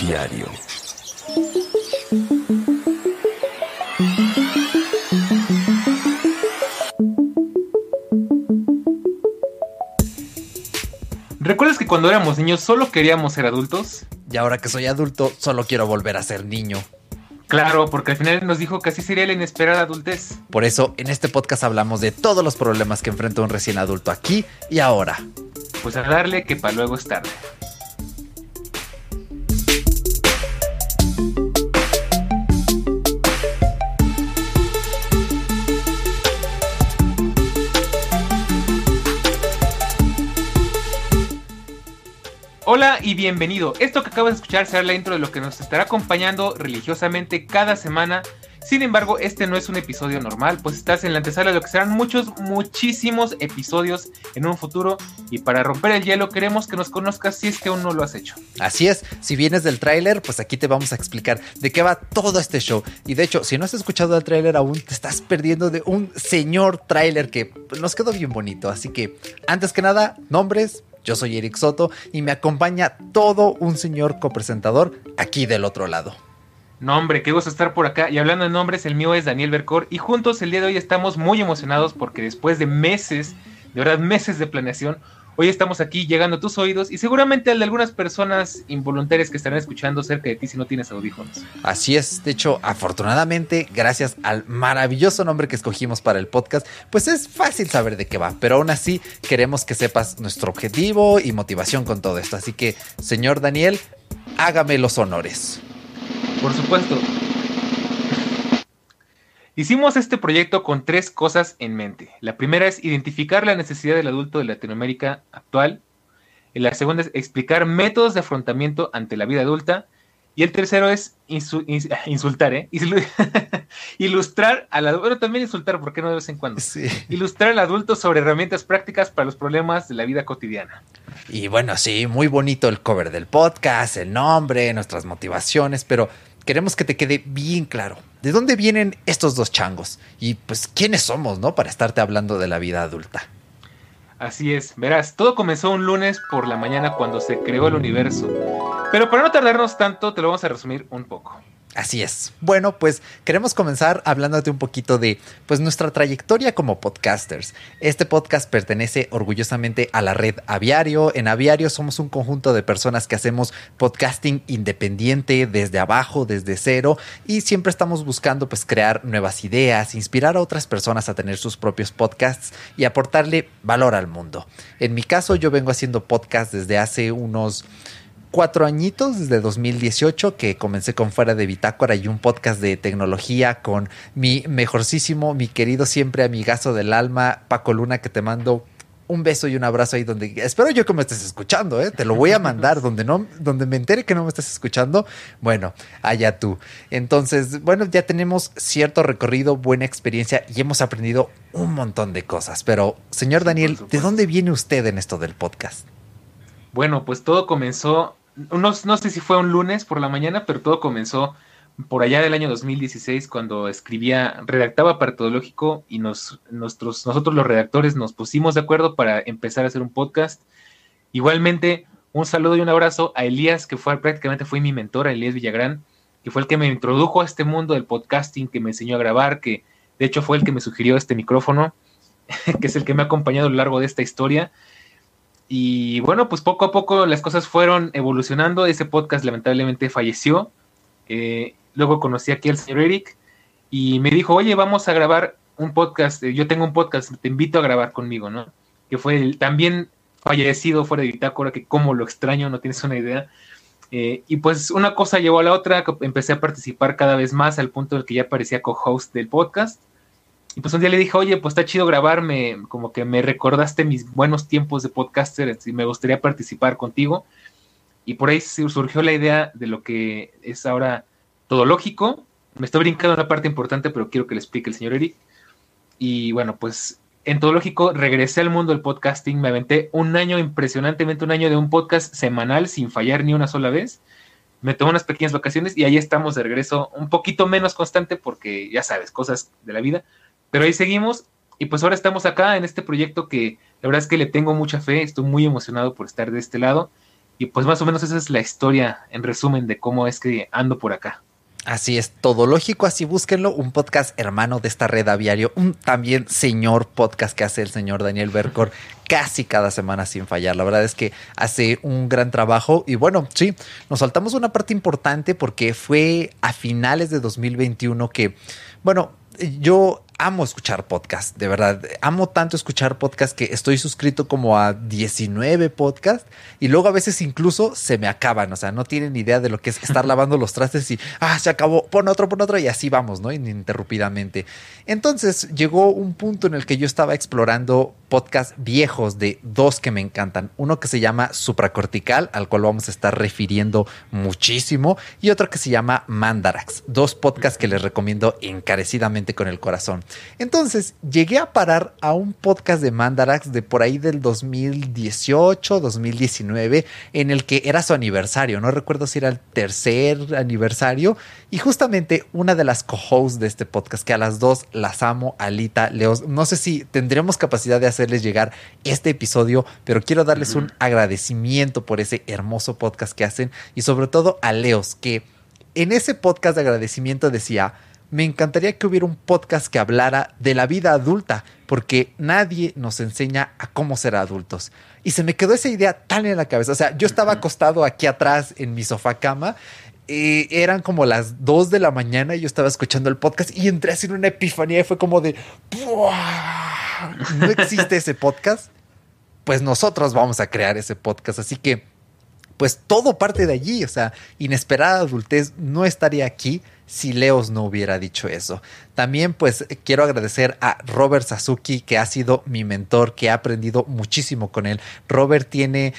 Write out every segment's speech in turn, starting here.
Diario. ¿Recuerdas que cuando éramos niños solo queríamos ser adultos? Y ahora que soy adulto, solo quiero volver a ser niño. Claro, porque al final nos dijo que así sería la inesperada adultez. Por eso, en este podcast hablamos de todos los problemas que enfrenta un recién adulto aquí y ahora. Pues a darle que para luego es tarde. Hola y bienvenido. Esto que acabas de escuchar será la intro de lo que nos estará acompañando religiosamente cada semana. Sin embargo, este no es un episodio normal, pues estás en la antesala de lo que serán muchos, muchísimos episodios en un futuro. Y para romper el hielo, queremos que nos conozcas si es que aún no lo has hecho. Así es, si vienes del tráiler, pues aquí te vamos a explicar de qué va todo este show. Y de hecho, si no has escuchado el tráiler aún, te estás perdiendo de un señor tráiler que nos quedó bien bonito. Así que, antes que nada, nombres, yo soy Eric Soto y me acompaña todo un señor copresentador aquí del otro lado. No, hombre, qué gusto estar por acá. Y hablando de nombres, el mío es Daniel Bercor. Y juntos el día de hoy estamos muy emocionados porque después de meses, de verdad meses de planeación, hoy estamos aquí llegando a tus oídos y seguramente al de algunas personas involuntarias que estarán escuchando cerca de ti si no tienes audífonos. Así es, de hecho, afortunadamente, gracias al maravilloso nombre que escogimos para el podcast, pues es fácil saber de qué va, pero aún así queremos que sepas nuestro objetivo y motivación con todo esto. Así que, señor Daniel, hágame los honores. Por supuesto. Hicimos este proyecto con tres cosas en mente. La primera es identificar la necesidad del adulto de Latinoamérica actual. La segunda es explicar métodos de afrontamiento ante la vida adulta. Y el tercero es insultar, ¿eh? Ilustrar al adulto, bueno, también insultar, ¿por qué no de vez en cuando? Sí. Ilustrar al adulto sobre herramientas prácticas para los problemas de la vida cotidiana. Y bueno, sí, muy bonito el cover del podcast, el nombre, nuestras motivaciones, pero queremos que te quede bien claro de dónde vienen estos dos changos y pues quiénes somos, ¿no? Para estarte hablando de la vida adulta. Así es, verás, todo comenzó un lunes por la mañana cuando se creó el universo. Pero para no tardarnos tanto, te lo vamos a resumir un poco. Así es. Bueno, pues queremos comenzar hablándote un poquito de pues nuestra trayectoria como podcasters. Este podcast pertenece orgullosamente a la red Aviario. En Aviario somos un conjunto de personas que hacemos podcasting independiente desde abajo, desde cero y siempre estamos buscando pues crear nuevas ideas, inspirar a otras personas a tener sus propios podcasts y aportarle valor al mundo. En mi caso yo vengo haciendo podcast desde hace unos cuatro añitos, desde 2018, que comencé con Fuera de Bitácora y un podcast de tecnología con mi mejorcísimo, mi querido siempre amigazo del alma, Paco Luna, que te mando un beso y un abrazo ahí donde espero yo que me estés escuchando, ¿eh? te lo voy a mandar donde no, donde me entere que no me estás escuchando, bueno, allá tú. Entonces, bueno, ya tenemos cierto recorrido, buena experiencia y hemos aprendido un montón de cosas. Pero, señor Daniel, ¿de dónde viene usted en esto del podcast? Bueno, pues todo comenzó no, no, sé si fue un lunes por la mañana, pero todo comenzó por allá del año 2016 cuando escribía, redactaba Partológico y nos, nuestros, nosotros los redactores nos pusimos de acuerdo para empezar a hacer un podcast. Igualmente, un saludo y un abrazo a Elías, que fue prácticamente fue mi mentor, Elías Villagrán, que fue el que me introdujo a este mundo del podcasting, que me enseñó a grabar, que de hecho fue el que me sugirió este micrófono, que es el que me ha acompañado a lo largo de esta historia. Y bueno, pues poco a poco las cosas fueron evolucionando. Ese podcast lamentablemente falleció. Eh, luego conocí aquí al señor Eric y me dijo, oye, vamos a grabar un podcast. Eh, yo tengo un podcast, te invito a grabar conmigo, ¿no? Que fue el, también fallecido fuera de Bitácora, que como lo extraño, no tienes una idea. Eh, y pues una cosa llevó a la otra, empecé a participar cada vez más al punto en que ya parecía co-host del podcast. Y pues un día le dije, oye, pues está chido grabarme, como que me recordaste mis buenos tiempos de podcaster y me gustaría participar contigo. Y por ahí surgió la idea de lo que es ahora todo lógico. Me estoy brincando una parte importante, pero quiero que le explique el señor Eric. Y bueno, pues en todo lógico regresé al mundo del podcasting, me aventé un año impresionantemente, un año de un podcast semanal sin fallar ni una sola vez. Me tomé unas pequeñas vacaciones y ahí estamos de regreso, un poquito menos constante porque ya sabes, cosas de la vida, pero ahí seguimos y pues ahora estamos acá en este proyecto que la verdad es que le tengo mucha fe, estoy muy emocionado por estar de este lado Y pues más o menos esa es la historia en resumen de cómo es que ando por acá. Así es, todo lógico, así búsquenlo, un podcast hermano de esta red aviario, un también señor podcast que hace el señor Daniel Bercor casi cada semana sin fallar. La verdad es que hace un gran trabajo y bueno, sí, nos saltamos una parte importante porque fue a finales de 2021 que, bueno, yo amo escuchar podcast, de verdad. Amo tanto escuchar podcast que estoy suscrito como a 19 podcasts y luego a veces incluso se me acaban, o sea, no tienen idea de lo que es estar lavando los trastes y, ah, se acabó, pon otro, pon otro y así vamos, ¿no? Ininterrumpidamente. Entonces llegó un punto en el que yo estaba explorando podcasts viejos de dos que me encantan. Uno que se llama Supracortical, al cual vamos a estar refiriendo muchísimo, y otro que se llama Mandarax. Dos podcasts que les recomiendo encarecidamente con el corazón. Entonces llegué a parar a un podcast de Mandarax de por ahí del 2018, 2019, en el que era su aniversario. No recuerdo si era el tercer aniversario. Y justamente una de las co-hosts de este podcast, que a las dos las amo, Alita, Leos, no sé si tendremos capacidad de hacerles llegar este episodio, pero quiero darles un agradecimiento por ese hermoso podcast que hacen y sobre todo a Leos, que en ese podcast de agradecimiento decía, me encantaría que hubiera un podcast que hablara de la vida adulta, porque nadie nos enseña a cómo ser adultos. Y se me quedó esa idea tan en la cabeza. O sea, yo estaba acostado aquí atrás en mi sofá cama. Eran como las 2 de la mañana y yo estaba escuchando el podcast y entré así en una epifanía y fue como de no existe ese podcast pues nosotros vamos a crear ese podcast así que pues todo parte de allí o sea inesperada adultez no estaría aquí si Leos no hubiera dicho eso. También pues quiero agradecer a Robert Sasuki que ha sido mi mentor, que ha aprendido muchísimo con él. Robert tiene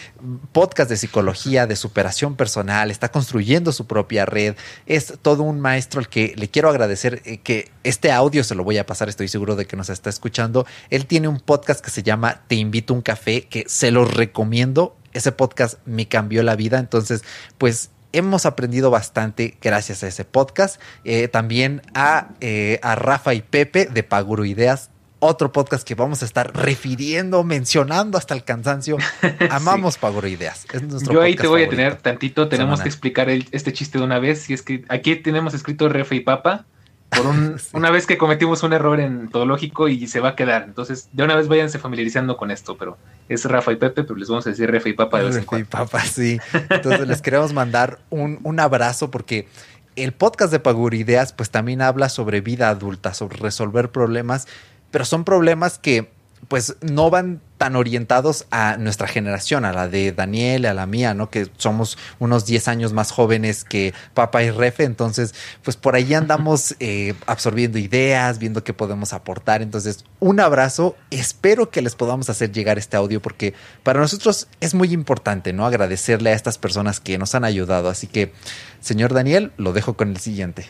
podcast de psicología, de superación personal, está construyendo su propia red, es todo un maestro al que le quiero agradecer eh, que este audio se lo voy a pasar, estoy seguro de que nos está escuchando. Él tiene un podcast que se llama Te invito a un café, que se lo recomiendo. Ese podcast me cambió la vida, entonces pues hemos aprendido bastante gracias a ese podcast. Eh, también a, eh, a Rafa y Pepe de Paguro Ideas, otro podcast que vamos a estar refiriendo, mencionando hasta el cansancio. Amamos Paguro Ideas. Yo ahí te voy a tener tantito, tenemos que explicar este chiste de una vez. Si es que aquí tenemos escrito Refa y Papa por una vez que cometimos un error en lógico y se va a quedar. Entonces, de una vez váyanse familiarizando con esto, pero es Rafa y Pepe, pero les vamos a decir Rafa y Papa de vez en cuando. y Papa, sí. Entonces les queremos mandar un, un abrazo porque el podcast de Pagurideas pues también habla sobre vida adulta, sobre resolver problemas, pero son problemas que pues no van tan orientados a nuestra generación, a la de Daniel, a la mía, ¿no? Que somos unos 10 años más jóvenes que Papa y Refe, entonces, pues por ahí andamos eh, absorbiendo ideas, viendo qué podemos aportar. Entonces, un abrazo, espero que les podamos hacer llegar este audio porque para nosotros es muy importante, ¿no? Agradecerle a estas personas que nos han ayudado. Así que, señor Daniel, lo dejo con el siguiente.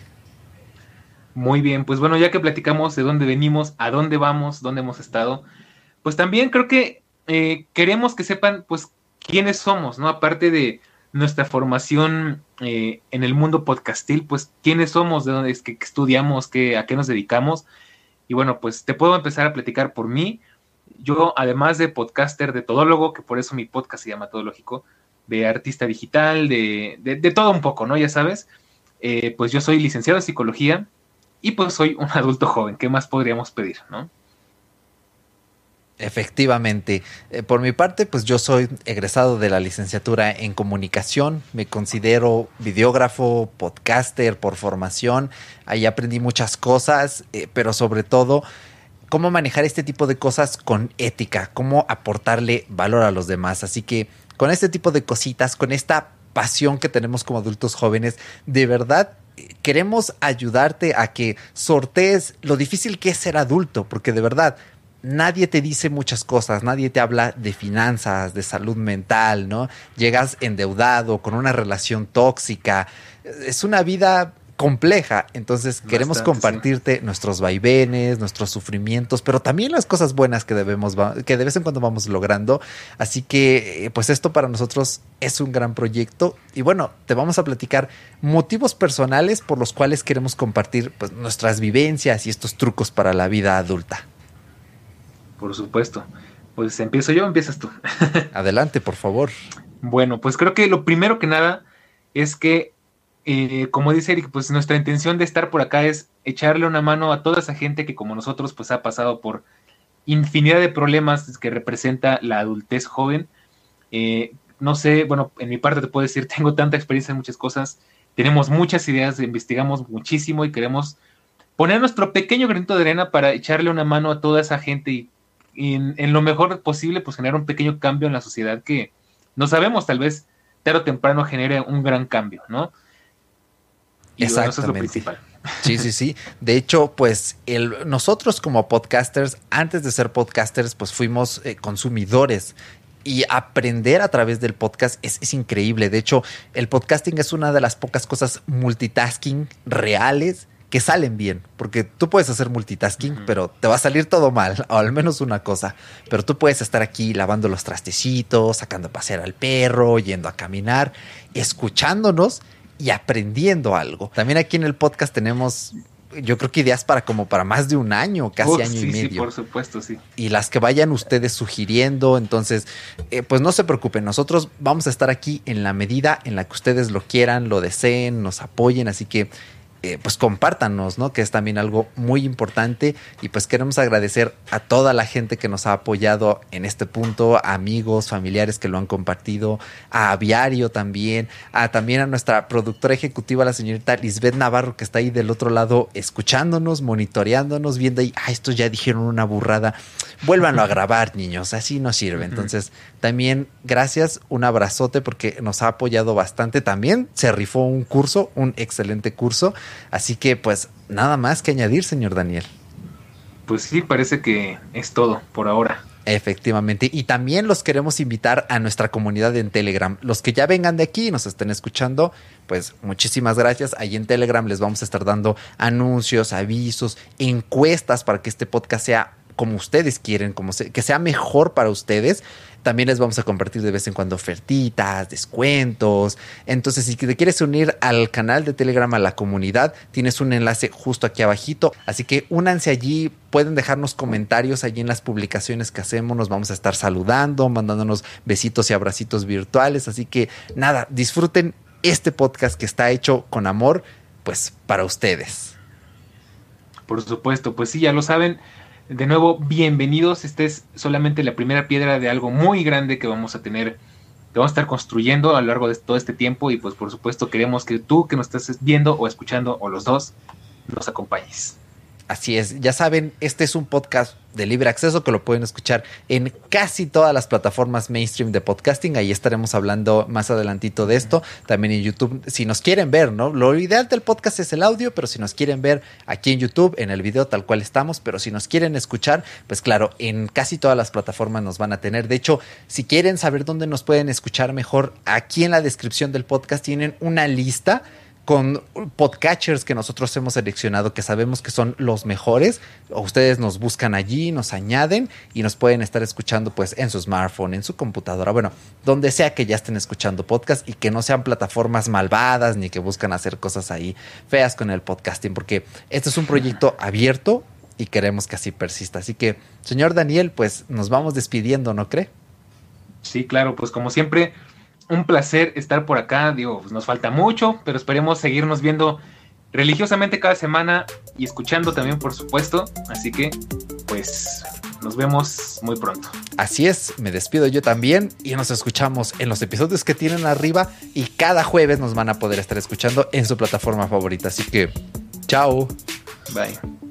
Muy bien, pues bueno, ya que platicamos de dónde venimos, a dónde vamos, dónde hemos estado, pues también creo que eh, queremos que sepan, pues, quiénes somos, ¿no? Aparte de nuestra formación eh, en el mundo podcastil, pues, quiénes somos, de dónde es que estudiamos, qué, a qué nos dedicamos. Y bueno, pues te puedo empezar a platicar por mí. Yo, además de podcaster, de todólogo, que por eso mi podcast se llama Todológico, de artista digital, de, de, todo un poco, ¿no? Ya sabes, eh, pues yo soy licenciado en psicología y pues soy un adulto joven. ¿Qué más podríamos pedir, no? Efectivamente. Eh, por mi parte, pues yo soy egresado de la licenciatura en comunicación. Me considero videógrafo, podcaster por formación. Ahí aprendí muchas cosas, eh, pero sobre todo cómo manejar este tipo de cosas con ética, cómo aportarle valor a los demás. Así que con este tipo de cositas, con esta pasión que tenemos como adultos jóvenes, de verdad queremos ayudarte a que sortees lo difícil que es ser adulto, porque de verdad nadie te dice muchas cosas, nadie te habla de finanzas, de salud mental, ¿no? Llegas endeudado, con una relación tóxica. Es una vida compleja, entonces queremos compartirte nuestros vaivenes, nuestros sufrimientos, pero también las cosas buenas que debemos que de vez en cuando vamos logrando. Así que eh, pues esto para nosotros es un gran proyecto y bueno, te vamos a platicar motivos personales por los cuales queremos compartir pues, nuestras vivencias y estos trucos para la vida adulta. Por supuesto. Pues empiezo yo, empiezas tú. Adelante, por favor. Bueno, pues creo que lo primero que nada es que, eh, como dice Eric, pues nuestra intención de estar por acá es echarle una mano a toda esa gente que como nosotros pues ha pasado por infinidad de problemas que representa la adultez joven. Eh, no sé, bueno, en mi parte te puedo decir, tengo tanta experiencia en muchas cosas, tenemos muchas ideas, investigamos muchísimo y queremos poner nuestro pequeño granito de arena para echarle una mano a toda esa gente y, en, lo mejor posible, pues generar un pequeño cambio en la sociedad que no sabemos, tal vez tarde o temprano genere un gran cambio, ¿no? Y eso es lo principal. Sí, sí, sí. De hecho, pues el, nosotros como podcasters, antes de ser podcasters, pues fuimos eh, consumidores y aprender a través del podcast es, es, increíble. De hecho, el podcasting es una de las pocas cosas multitasking reales que salen bien, porque tú puedes hacer multitasking, pero te va a salir todo mal, o al menos una cosa. Pero tú puedes estar aquí lavando los trastecitos, sacando a pasear al perro, yendo a caminar, escuchándonos y aprendiendo algo. También aquí en el podcast tenemos yo creo que ideas para como para más de un año, casi año y medio. Sí, por supuesto, sí. Y las que vayan ustedes sugiriendo, entonces, eh, pues no se preocupen, nosotros vamos a estar aquí en la medida en la que ustedes lo quieran, lo deseen, nos apoyen, así que eh, pues compártanos, ¿no? Que es también algo muy importante y pues queremos agradecer a toda la gente que nos ha apoyado en este punto, amigos, familiares que lo han compartido, a Aviario también, a también a nuestra productora ejecutiva, la señorita Lisbeth Navarro, que está ahí del otro lado escuchándonos, monitoreándonos, viendo ahí, ah, estos ya dijeron una burrada, vuélvanlo a grabar, niños, así no sirve. Entonces, también gracias, un abrazote porque nos ha apoyado bastante. También se rifó un curso, un excelente curso. Así que pues nada más que añadir, señor Daniel. Pues sí, parece que es todo por ahora. Efectivamente. Y también los queremos invitar a nuestra comunidad en Telegram. Los que ya vengan de aquí y nos estén escuchando, pues muchísimas gracias. Ahí en Telegram les vamos a estar dando anuncios, avisos, encuestas para que este podcast sea como ustedes quieren, como que sea mejor para ustedes. También les vamos a compartir de vez en cuando ofertitas, descuentos. Entonces, si te quieres unir al canal de Telegram, a la comunidad, tienes un enlace justo aquí abajito. Así que únanse allí, pueden dejarnos comentarios allí en las publicaciones que hacemos. Nos vamos a estar saludando, mandándonos besitos y abracitos virtuales. Así que nada, disfruten este podcast que está hecho con amor, pues para ustedes. Por supuesto, pues sí, ya lo saben. De nuevo, bienvenidos. Esta es solamente la primera piedra de algo muy grande que vamos a tener, que vamos a estar construyendo a lo largo de todo este tiempo. Y pues por supuesto queremos que tú que nos estés viendo o escuchando, o los dos, nos acompañes. Así es, ya saben, este es un podcast de libre acceso que lo pueden escuchar en casi todas las plataformas mainstream de podcasting. Ahí estaremos hablando más adelantito de esto. También en YouTube, si nos quieren ver, ¿no? Lo ideal del podcast es el audio, pero si nos quieren ver aquí en YouTube, en el video tal cual estamos, pero si nos quieren escuchar, pues claro, en casi todas las plataformas nos van a tener. De hecho, si quieren saber dónde nos pueden escuchar mejor, aquí en la descripción del podcast tienen una lista con podcatchers que nosotros hemos seleccionado que sabemos que son los mejores. Ustedes nos buscan allí, nos añaden y nos pueden estar escuchando pues en su smartphone, en su computadora, bueno, donde sea que ya estén escuchando podcast y que no sean plataformas malvadas ni que buscan hacer cosas ahí feas con el podcasting, porque este es un proyecto abierto y queremos que así persista. Así que, señor Daniel, pues nos vamos despidiendo, ¿no cree? Sí, claro, pues como siempre, un placer estar por acá. Digo, pues, nos falta mucho, pero esperemos seguirnos viendo religiosamente cada semana y escuchando también, por supuesto. Así que, pues, nos vemos muy pronto. Así es, me despido yo también y nos escuchamos en los episodios que tienen arriba y cada jueves nos van a poder estar escuchando en su plataforma favorita. Así que, chao. Bye.